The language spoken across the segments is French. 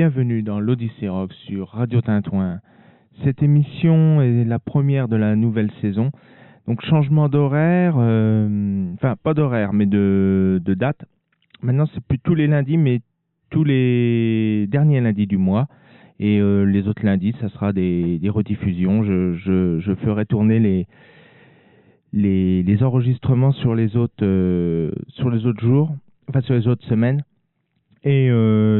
bienvenue dans l'Odyssée Rock sur Radio Tintouin. Cette émission est la première de la nouvelle saison. Donc changement d'horaire, euh, enfin pas d'horaire mais de, date. Maintenant c'est plus tous les lundis mais tous les derniers lundis du mois. Et euh, les autres lundis, ça sera des, rediffusions. Je, ferai tourner les, enregistrements sur les autres euh, sur les autres jours, enfin sur les autres semaines. Et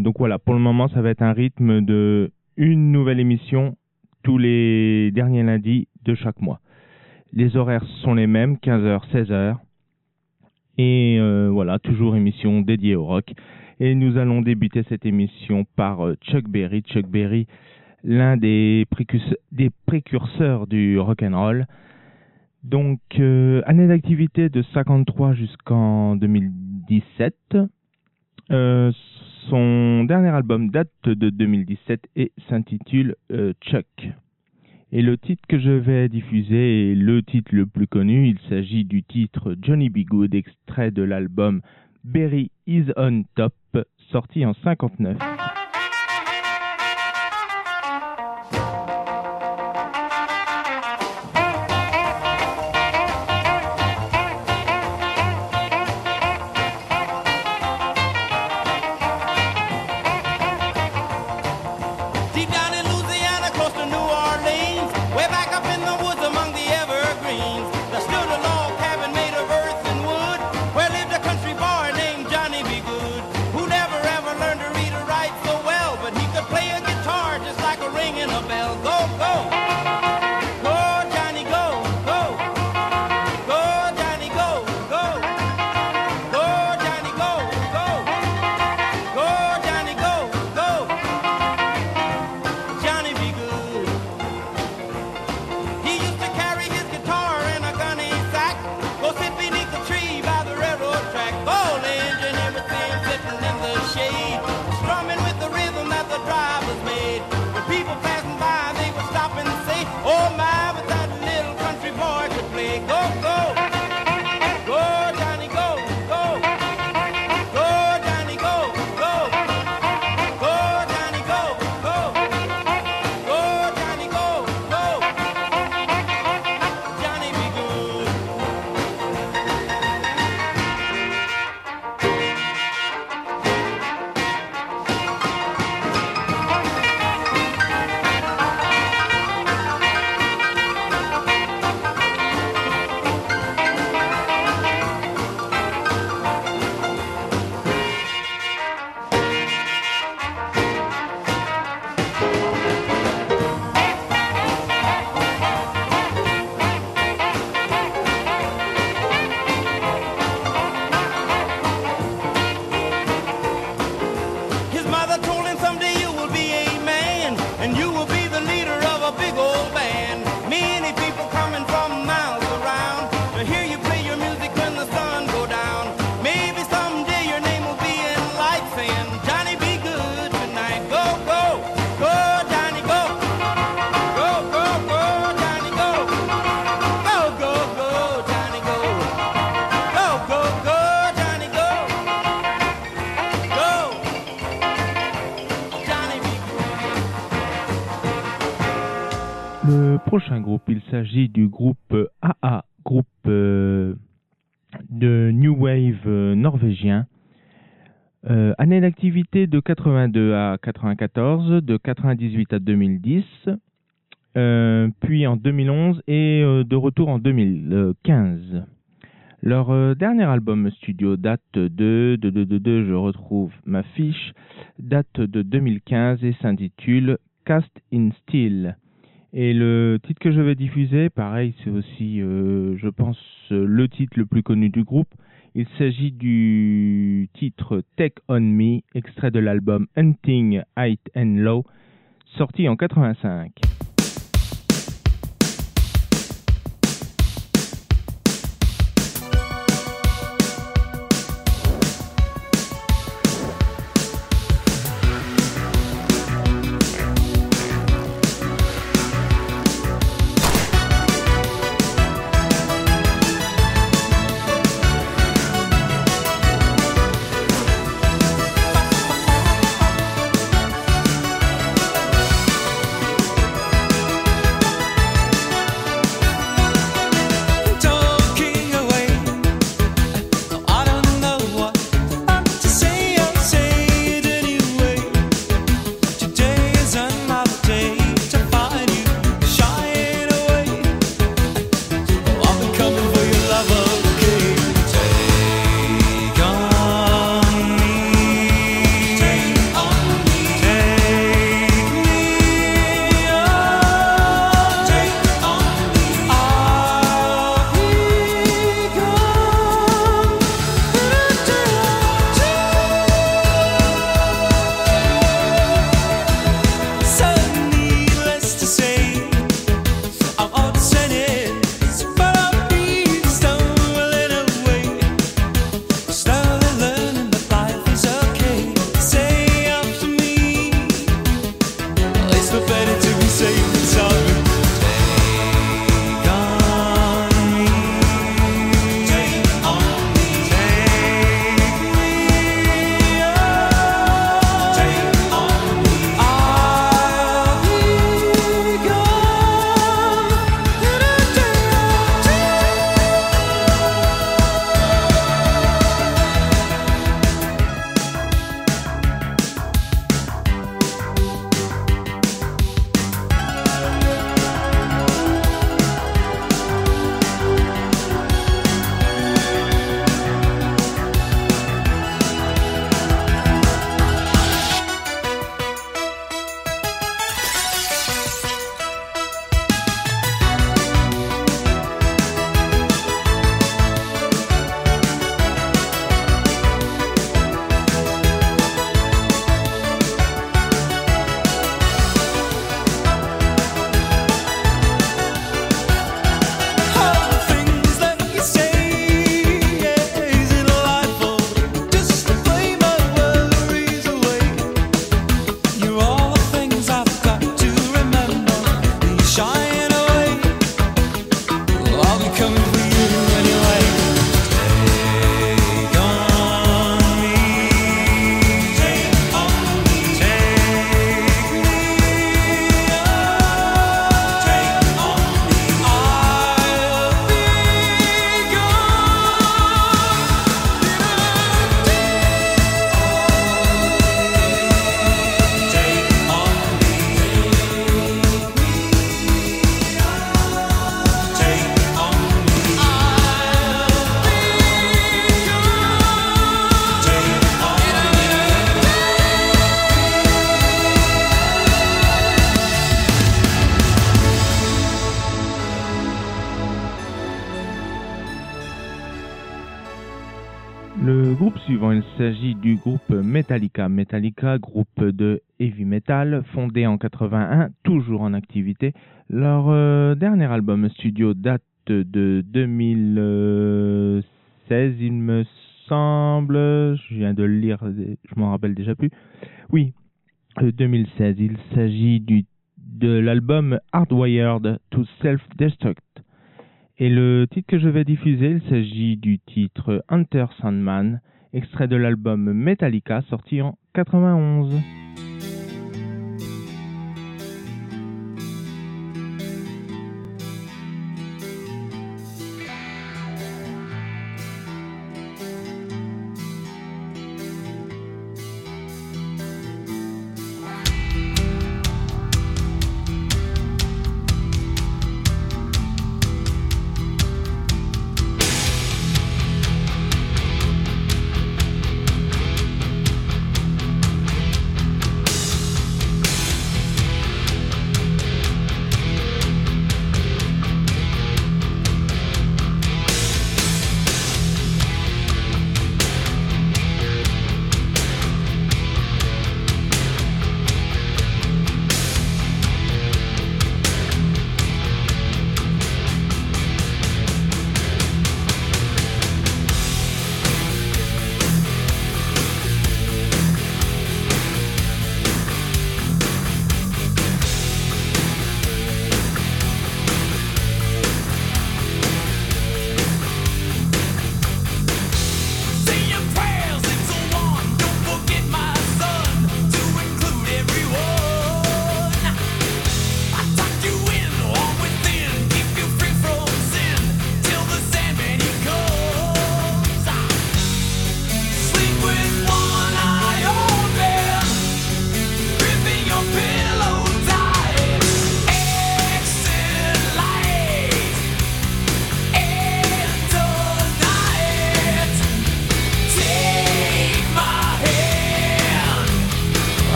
donc voilà, pour le moment, ça va être un rythme de une nouvelle émission tous les derniers lundis de chaque mois. Les horaires sont les mêmes, 15h, 16h. Et euh, voilà, toujours émission dédiée au rock. Et nous allons débuter cette émission par euh, Chuck Berry. Chuck Berry, l'un des, précurseurs du rock and. Donc, année d'activité de 53 jusqu'en 2017. Euh, son dernier album date de 2017 et s'intitule euh, Chuck. Et le titre que je vais diffuser est le titre le plus connu. Il s'agit du titre Johnny B. Good, extrait de l'album Berry is on Top, sorti en 59. Prochain groupe, il s'agit du groupe AA, groupe euh, de New Wave euh, norvégien. Euh, année d'activité de 82 à 94, de 98 à 2010, puis en 2011 et de retour en 2015. Leur dernier album studio date de, je retrouve ma fiche, date de 2015 et s'intitule Cast in Steel. Et le titre que je vais diffuser, pareil, c'est aussi, euh, je pense, le titre le plus connu du groupe. Il s'agit du titre Take On Me, extrait de l'album Hunting High and Low, sorti en 85. Metallica. Groupe de heavy metal, fondé en 81, toujours en activité. Leur euh, dernier album studio date de 2016, il me semble. Je viens de le lire, je m'en rappelle déjà plus. Oui, 2016. Il s'agit du de l'album Hardwired to Self-Destruct. Et le titre que je vais diffuser, il s'agit du titre Hunter Sandman, extrait de l'album Metallica sorti en 91.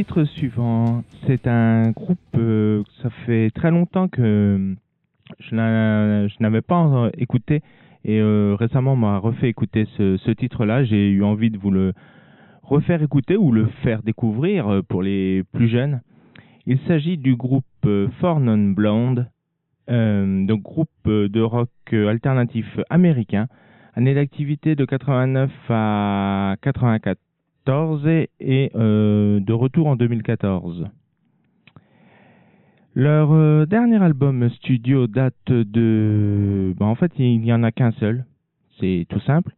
Titre suivant, c'est un groupe, euh, ça fait très longtemps que je n'avais pas écouté et euh, récemment on m'a refait écouter ce, titre-là. J'ai eu envie de vous le refaire écouter ou le faire découvrir euh, pour les plus jeunes. Il s'agit du groupe For Non Blonde, donc groupe de rock alternatif américain, année d'activité de 89 à 84 et euh, de retour en 2014. Leur euh, dernier album studio date de... Ben, en fait, il n'y en a qu'un seul. C'est tout simple.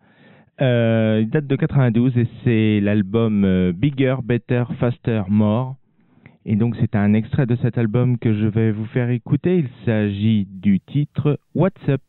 Euh, il date de 92 et c'est l'album Bigger, Better, Faster, More. Et donc c'est un extrait de cet album que je vais vous faire écouter. Il s'agit du titre What's Up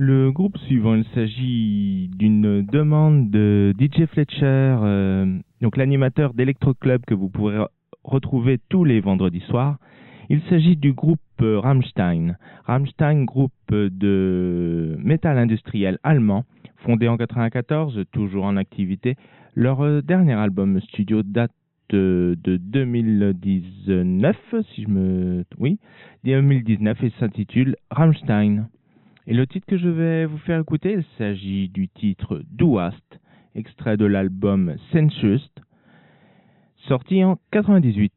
Le groupe suivant, il s'agit d'une demande de DJ Fletcher, euh, donc l'animateur d'Electro Club que vous pourrez retrouver tous les vendredis soirs. Il s'agit du groupe euh, Rammstein. Rammstein, groupe de métal industriel allemand, fondé en 94, toujours en activité. Leur euh, dernier album studio date de 2019, si je me... Oui, 2019 et s'intitule Rammstein. Et le titre que je vais vous faire écouter, il s'agit du titre Du hast, extrait de l'album Sensuous, sorti en 98.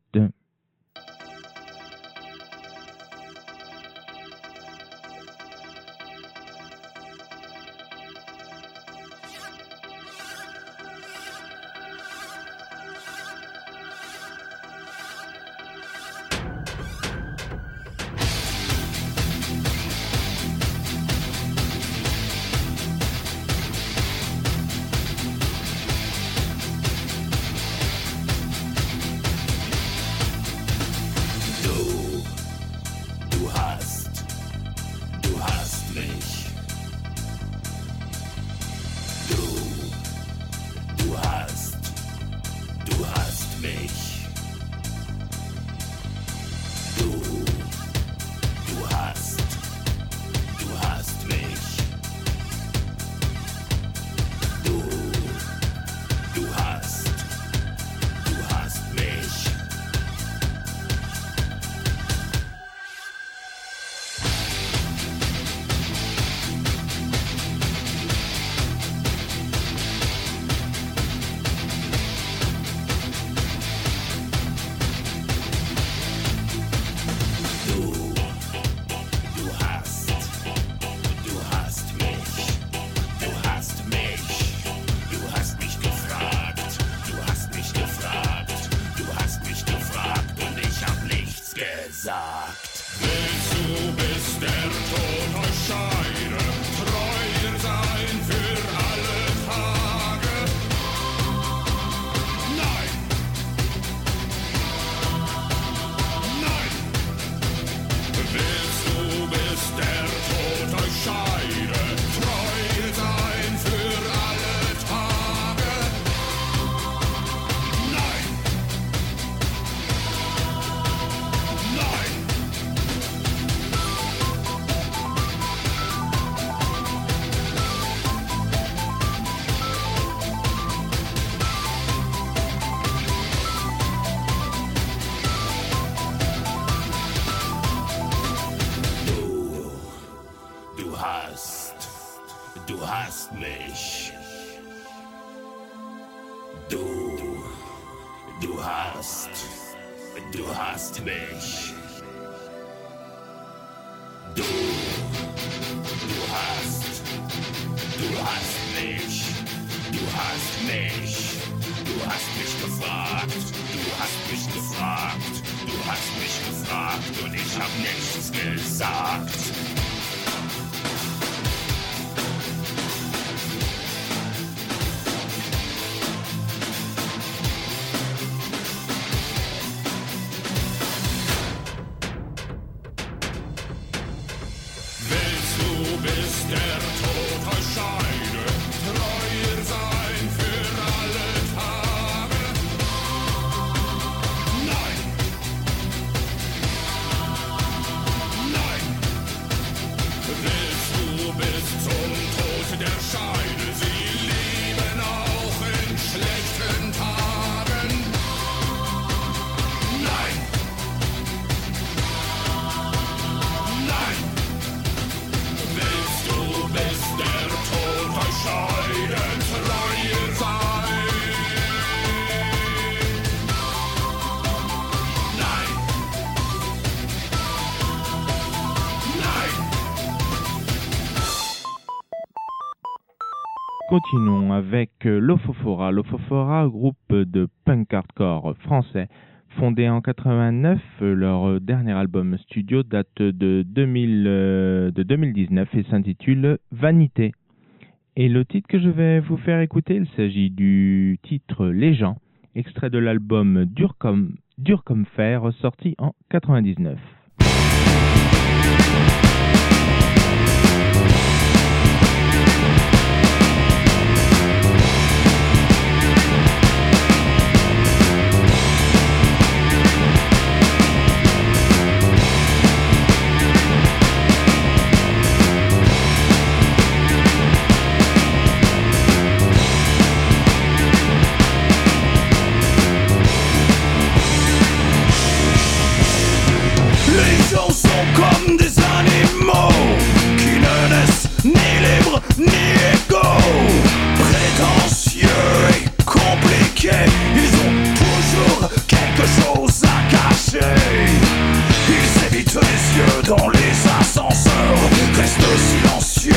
Continuons avec euh, Lofofora. Lofofora, groupe de punk hardcore français, fondé en 89. euh, Leur dernier album studio date de, 2000, euh, 2019 et s'intitule Vanité. Et le titre que je vais vous faire écouter, il s'agit du titre Les gens, extrait de l'album Dur comme, Dur comme fer, sorti en 99. Restent silencieux,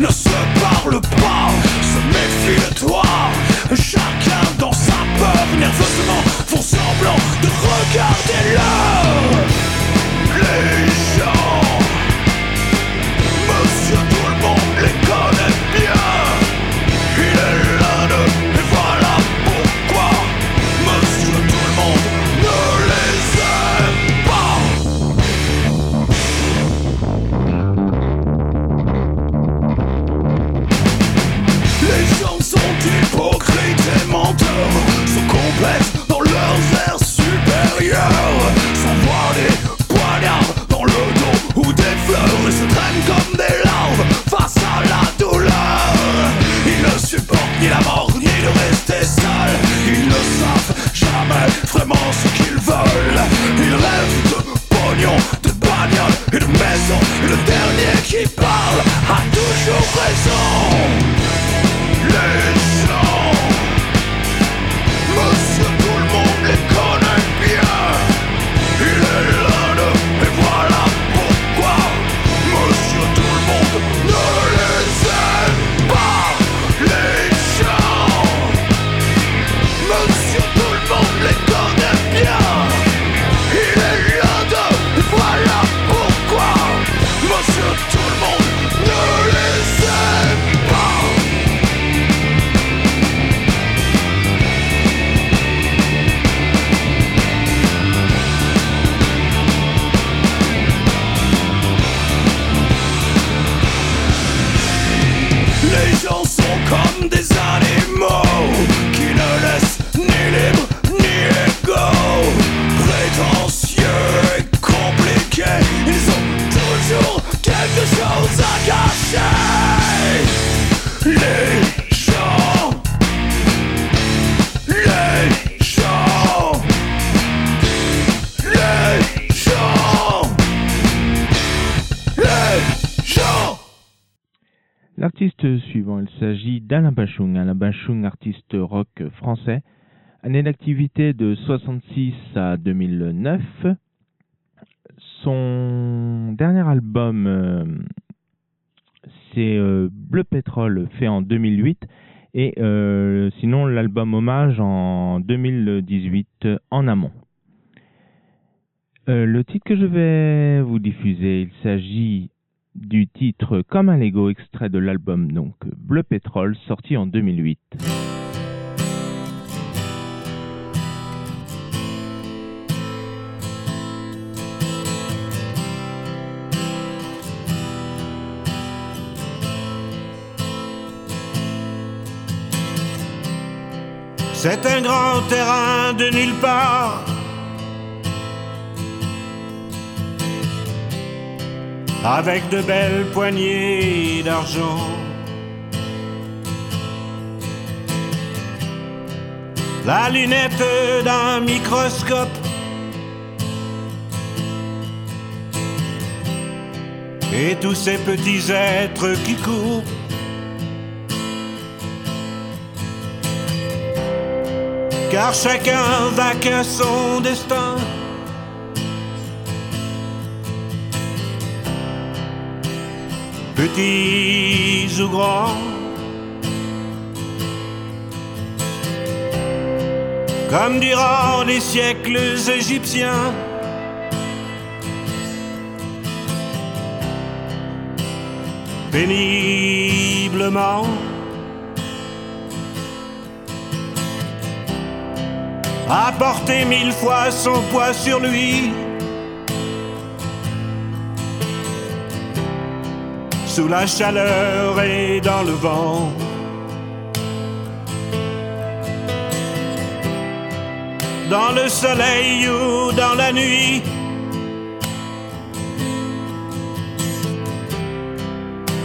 ne se parlent pas, se méfient de toi. Chacun dans sa peur, nerveusement font semblant de regarder l'heure. S'agit d'Alain Bachung. Alain Bachung, artiste rock français. Année d'activité de 66 à 2009. Son dernier album, euh, c'est euh, Bleu Pétrole, fait en 2008. Et euh, sinon, l'album Hommage en 2018 euh, en amont. Le titre que je vais vous diffuser, il s'agit du titre Comme un Lego, extrait de l'album donc Bleu Pétrole, sorti en 2008. C'est un grand terrain de nulle part. Avec de belles poignées d'argent. La lunette d'un microscope. Et tous ces petits êtres qui courent car chacun va qu'à son destin. Petits ou grands, comme durant les siècles égyptiens. péniblement. A porté mille fois son poids sur lui. Sous la chaleur et dans le vent. Dans le soleil ou dans la nuit.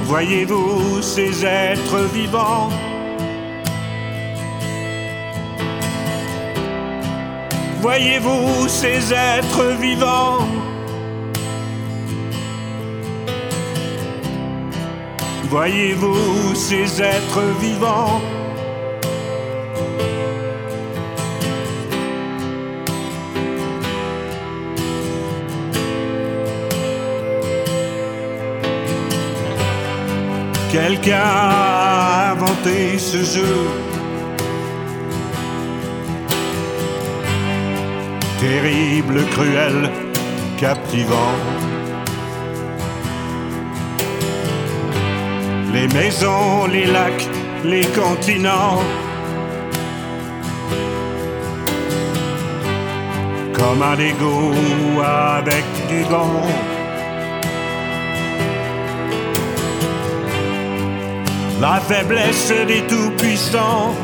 Voyez-vous ces êtres vivants? Voyez-vous ces êtres vivants? Voyez-vous ces êtres vivants? Quelqu'un a inventé ce jeu. Terrible, cruel, captivant. Les maisons, les lacs, les continents. Comme un Lego avec du gants. la faiblesse des tout-puissants.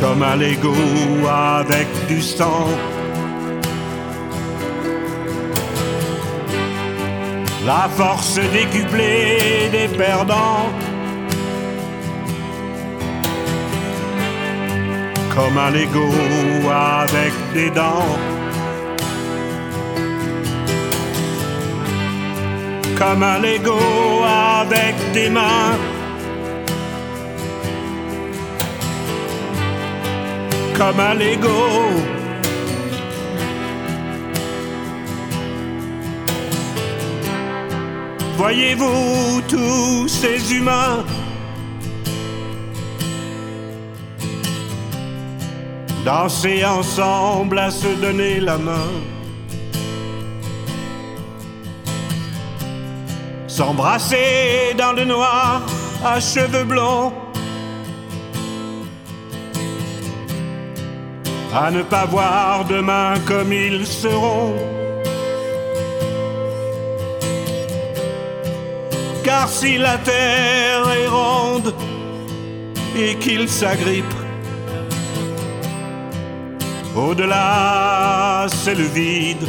Comme un Lego avec du sang. La force décuplée des perdants. Comme un Lego avec des dents. comme un Lego avec des mains. Comme un Lego. Voyez-vous tous ces humains? Danser ensemble à se donner la main. S'embrasser dans le noir à cheveux blonds, à ne pas voir demain comme ils seront. Si la terre est ronde et qu'il s'agrippe, au-delà c'est le vide.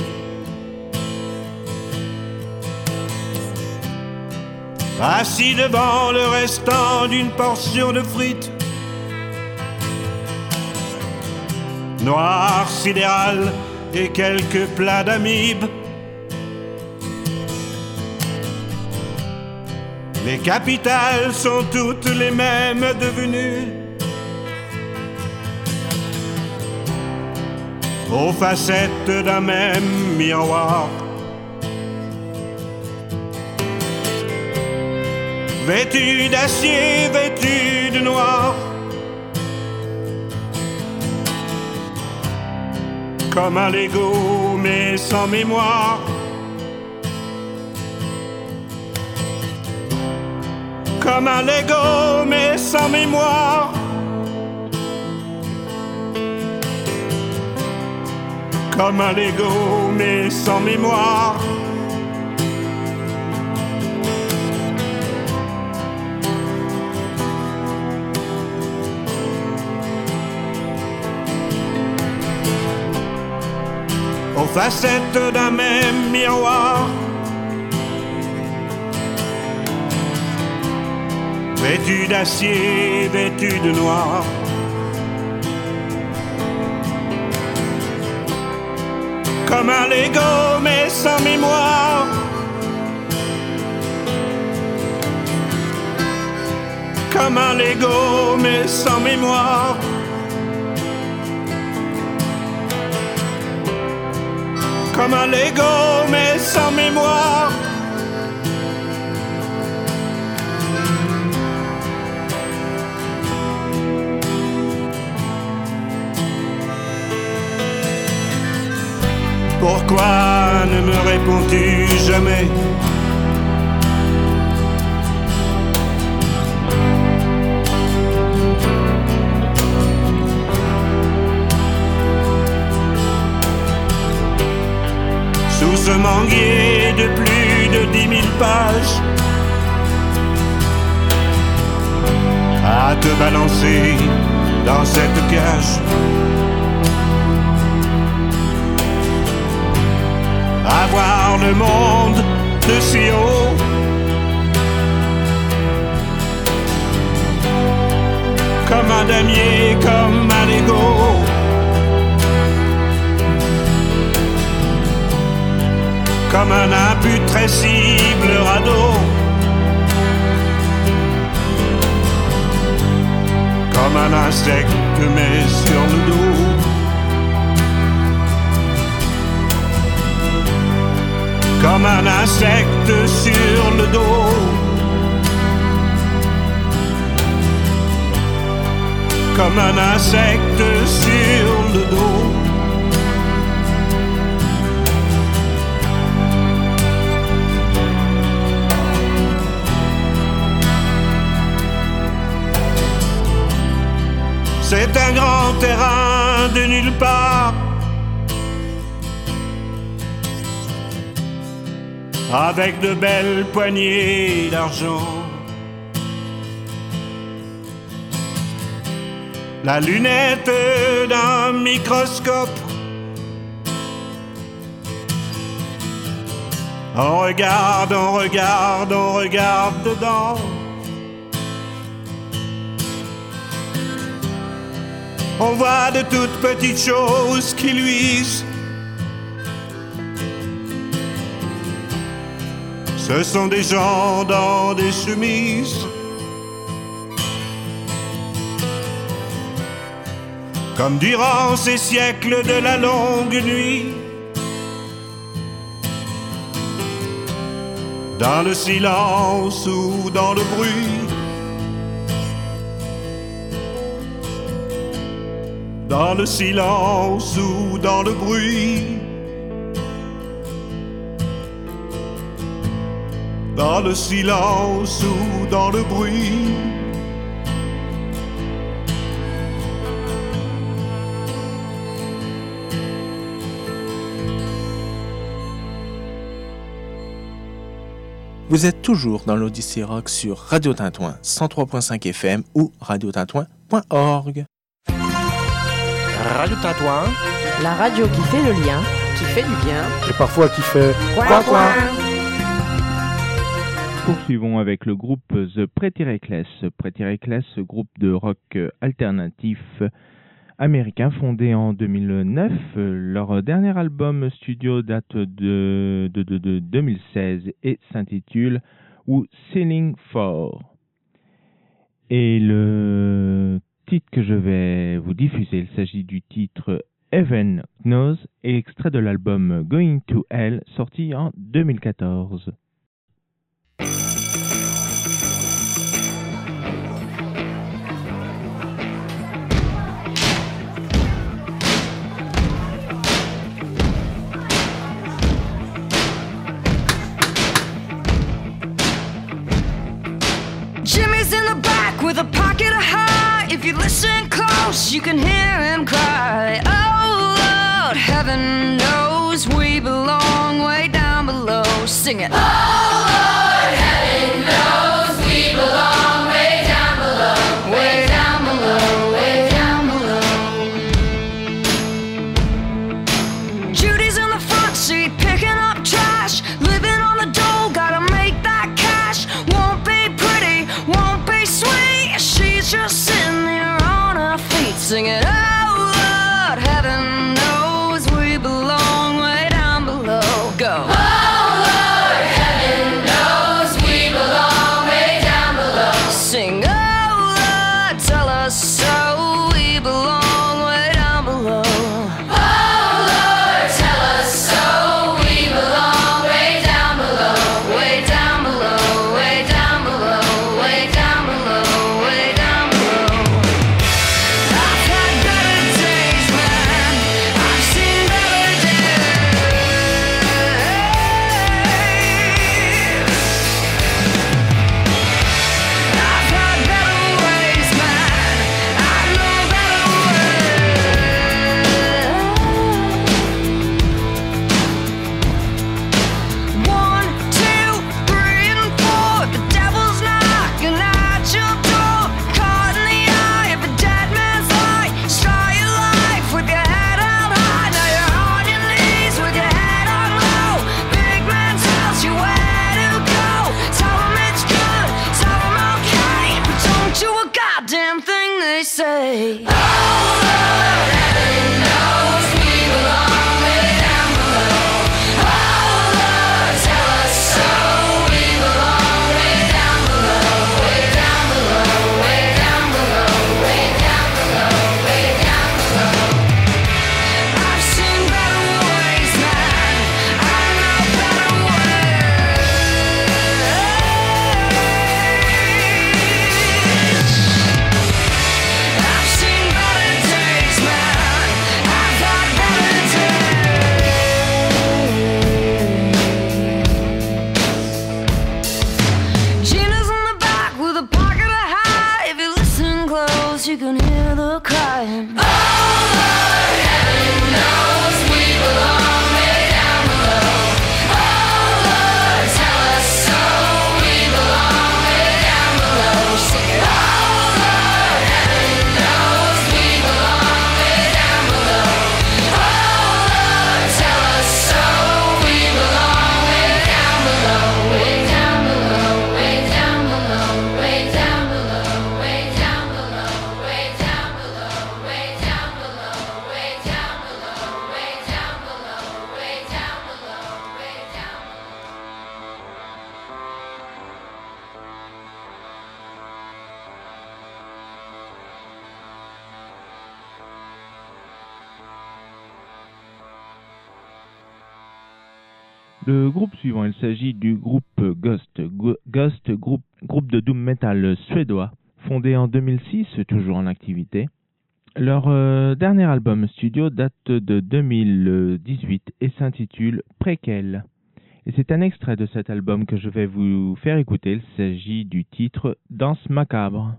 assis devant le restant d'une portion de frites. Noir sidéral et quelques plats d'amibes. Les capitales sont toutes les mêmes devenues. Aux facettes d'un même miroir. vêtu d'acier, vêtu de noir. Comme un Lego, mais sans mémoire. Comme un Lego, mais sans mémoire. Comme un Lego, mais sans mémoire. aux facettes d'un même miroir. Vêtu d'acier, vêtu de noir. Comme un Lego mais sans mémoire. Comme un Lego mais sans mémoire. comme un Lego mais sans mémoire. Pourquoi ne me réponds-tu jamais? Sous ce manguier de plus de dix mille pages À te balancer dans cette cage Le monde de si haut. Comme un damier, comme un Lego. Comme un imputrescible radeau. Comme un insecte mais sur le dos comme un insecte sur le dos. Comme un insecte sur le dos. C'est un grand terrain de nulle part. Avec de belles poignées d'argent. La lunette d'un microscope. On regarde, on regarde, on regarde dedans. On voit de toutes petites choses qui luisent. Ce sont des gens dans des chemises. Comme durant ces siècles de la longue nuit. Dans le silence ou dans le bruit. Dans le silence ou dans le bruit. Dans le silence ou dans le bruit. Vous êtes toujours dans l'Odyssée Rock sur Radio Tintouin 103.5 FM ou radiotintouin.org. Radio Tintouin, La radio qui fait le lien, qui fait du bien. et parfois qui fait Coin, coin. Poursuivons avec le groupe The Pretty Reckless. Pretty Reckless, groupe de rock alternatif américain fondé en 2009. Leur dernier album studio date de, de, de- de 2016 et s'intitule Ou Sailing For. Et le titre que je vais vous diffuser, il s'agit du titre Heaven Knows et extrait de l'album Going to Hell sorti en 2014. You can hear him cry. Oh Lord, heaven knows we belong way down below. Sing it. Oh groupe suivant, il s'agit du groupe Ghost. Groupe de doom metal suédois, fondé en 2006, toujours en activité. Leur euh, dernier album studio date de 2018 et s'intitule Préquel. Et c'est un extrait de cet album que je vais vous faire écouter. Il s'agit du titre Danse macabre.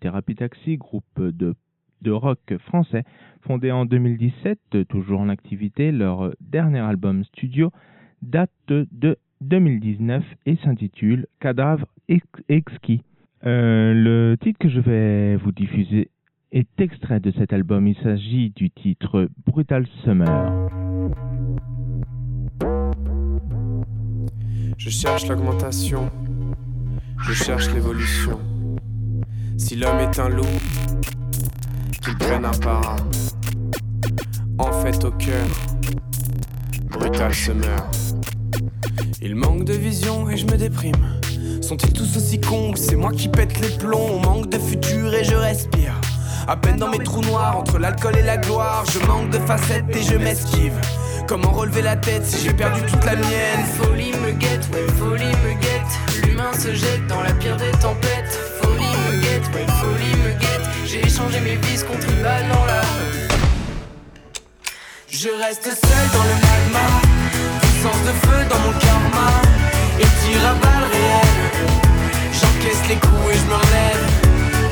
Thérapie Taxi. Groupe de, rock français, fondé en 2017, toujours en activité. Leur dernier album studio date de 2019 et s'intitule Cadavre ex- exquis. Euh, le titre que je vais vous diffuser est extrait de cet album. Il s'agit du titre Brutal Summer. Je cherche l'augmentation, je cherche l'évolution. Si l'homme est un loup, qu'il prenne un para. En fait, au cœur, brutal se meurt. Il manque de vision et je me déprime. Sont-ils tous aussi cons C'est moi qui pète les plombs? On manque de futur et je respire. À peine dans mes trous noirs, entre l'alcool et la gloire, je manque de facettes et je m'esquive. Comment relever la tête si j'ai perdu toute la mienne? Folie me guette, ouais, folie me guette. L'humain se jette dans la pire des tempêtes. Folie me guette, folie me guette. J'ai échangé mes vices contre une balle dans la rue. Je reste seul dans le magma, puissance de feu dans mon karma, et tire à balles réelles. J'encaisse les coups et je me relève.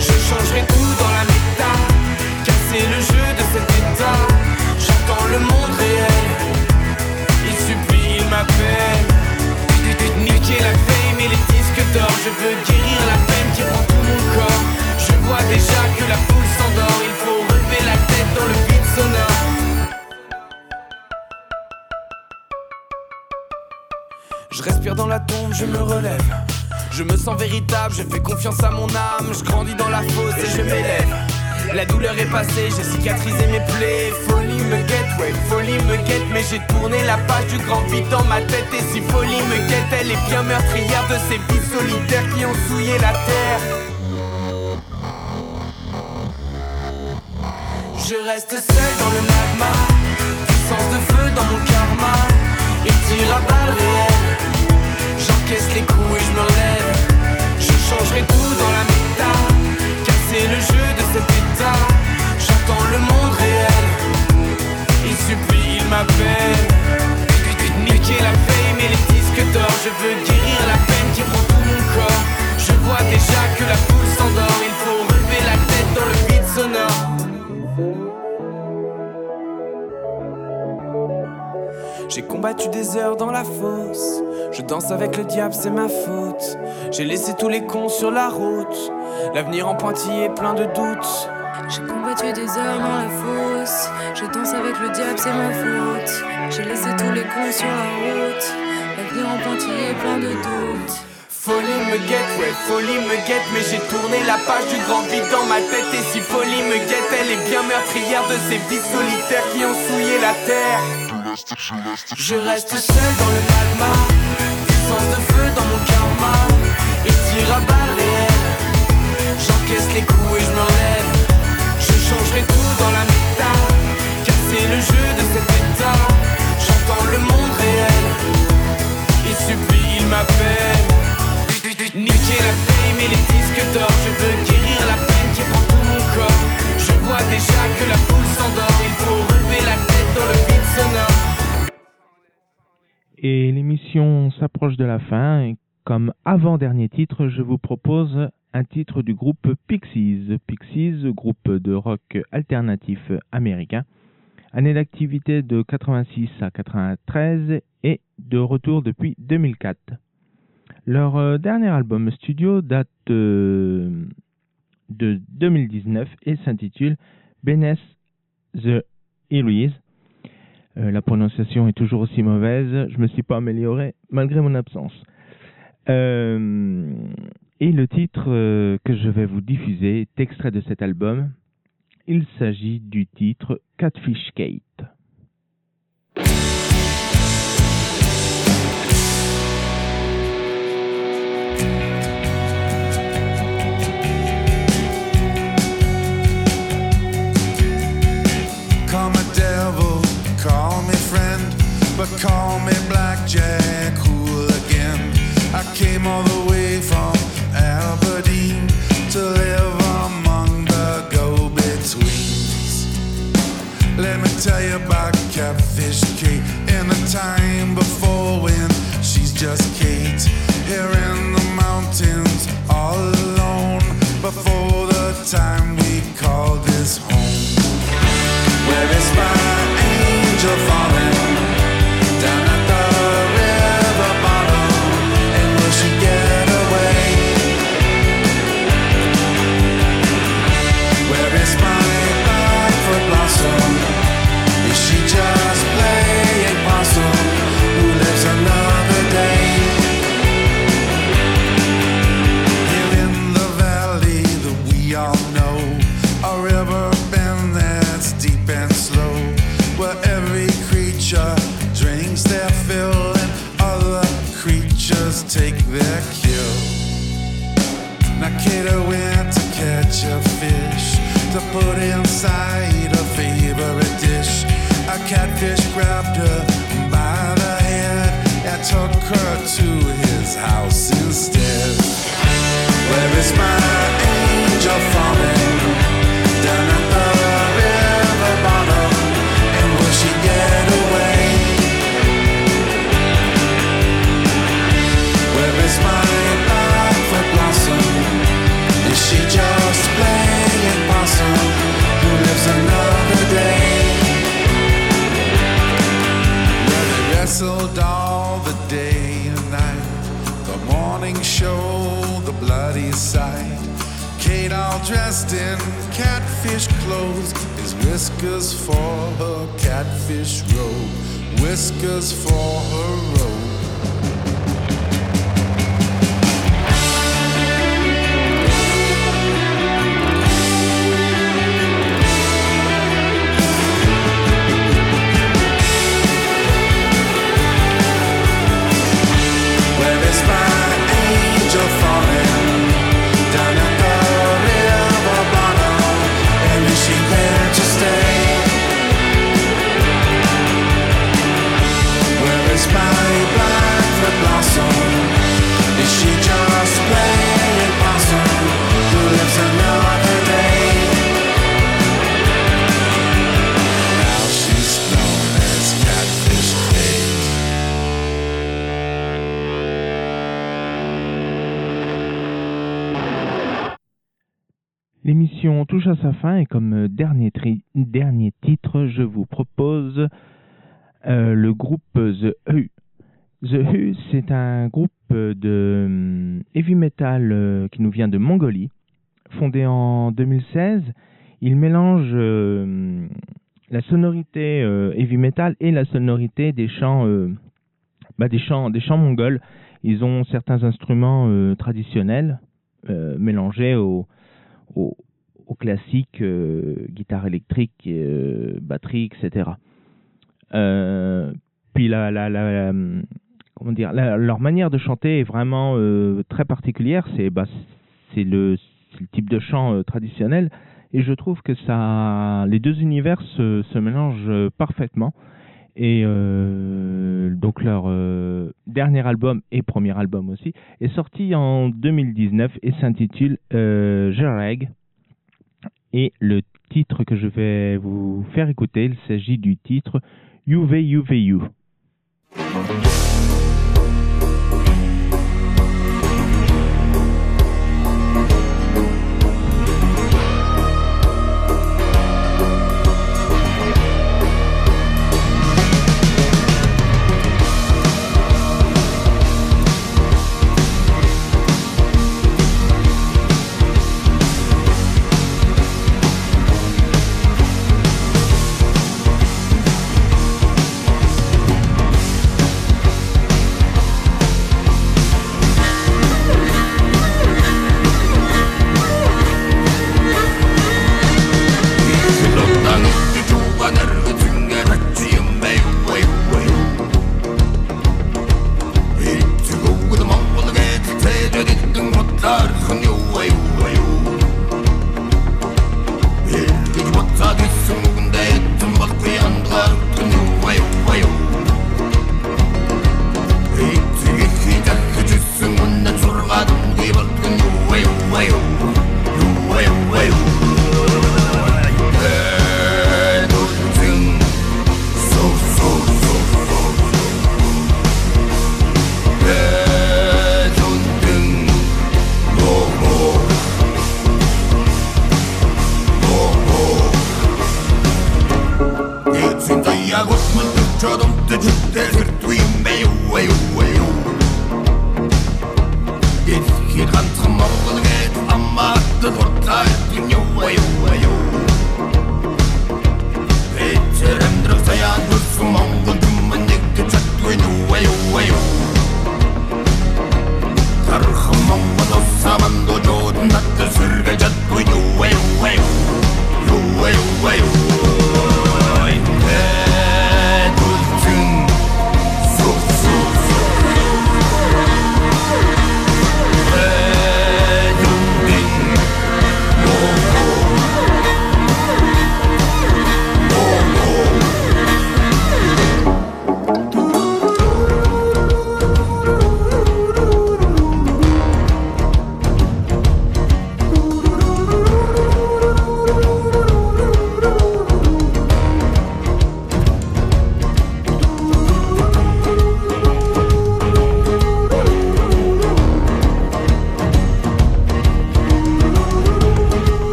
Je changerai tout dans la méta, casser le jeu de cet état. J'entends le monde réel, il supplie, il m'appelle. Niquer la fame et les disques d'or, je veux guérir la peine Je vois déjà que la foule s'endort, il faut relever la tête dans le vide sonore. Je respire dans la tombe, je me relève. Je me sens véritable, je fais confiance à mon âme. Je grandis dans la fosse et je m'élève. La douleur est passée, j'ai cicatrisé mes plaies. Folie me guette, ouais, folie me guette. Mais j'ai tourné la page du grand vide dans ma tête. Et si folie me guette, elle est bien meurtrière de ces vies solitaires qui ont souillé la terre. Je reste seul dans le magma, puissance de feu dans mon karma, et tire à balles réelles. J'encaisse les coups et je me relève. Je changerai tout dans la méta, casser le jeu de cet état. J'entends le monde réel, il supplie, il m'appelle. Niquer la fame et les disques d'or, je veux guérir la peine qui prend tout mon corps. Je vois déjà que la J'ai combattu des heures dans la fosse. Je danse avec le diable, c'est ma faute. J'ai laissé tous les cons sur la route. L'avenir en pointillé plein de doutes. J'ai combattu des heures dans la fosse. Je danse avec le diable, c'est ma faute. J'ai laissé tous les cons sur la route. L'avenir en pointillé plein de doutes. Folie me guette, ouais, folie me guette, mais j'ai tourné la page du grand vide dans ma tête. Et si folie me guette, elle est bien meurtrière de ces vies solitaires qui ont souillé la terre. Je reste seul dans le magma, puissance de feu dans mon karma, et tire à balles réelles. J'encaisse les coups et je me relève. Je changerai tout dans la méta, casser le jeu de cet état. J'entends le monde réel, il supplie, il m'appelle. Niquer la fame et les disques d'or, je veux guérir la peine qui prend tout mon corps. Je vois déjà que la foule s'endort, il faut relever la tête dans le vide sonore. Et l'émission s'approche de la fin. Et comme avant-dernier titre, je vous propose un titre du groupe Pixies. Pixies, groupe de rock alternatif américain. Année d'activité de 86 à 93 et de retour depuis 2004. Leur euh, dernier album studio date euh, de 2019 et s'intitule Beneath the Iris. Euh, la prononciation est toujours aussi mauvaise. Je me suis pas amélioré malgré mon absence. Euh, et le titre euh, que je vais vous diffuser est extrait de cet album. Il s'agit du titre Catfish Kate. Call me blackjack catfish clothes. His whiskers for her catfish robe. Whiskers for her robe. L'émission touche à sa fin et comme euh, dernier, titre, je vous propose euh, le groupe The Who. The Who, c'est un groupe de heavy metal euh, qui nous vient de Mongolie, fondé en 2016. Il mélange euh, la sonorité euh, heavy metal et la sonorité des chants, euh, bah, des chants, des chants mongols. Ils ont certains instruments euh, traditionnels euh, mélangés au, au classique, euh, guitare électrique, euh, batterie, etc. Euh, puis la, la, la, la- la- leur manière de chanter est vraiment très particulière. C'est bah, c'est le, type de chant traditionnel et je trouve que ça, les deux univers se, mélangent parfaitement. Et donc leur dernier album et premier album aussi est sorti en 2019 et s'intitule euh. Et le titre que je vais vous faire écouter, il s'agit du titre You.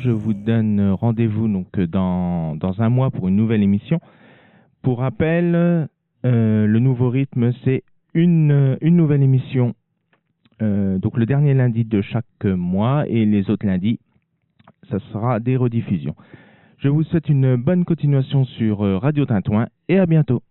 Je vous donne rendez-vous donc dans, un mois pour une nouvelle émission. Pour rappel, euh, le nouveau rythme, c'est une, nouvelle émission, euh, donc le dernier lundi de chaque mois, et les autres lundis, ça sera des rediffusions. Je vous souhaite une bonne continuation sur euh, Radio Tintouin et à bientôt.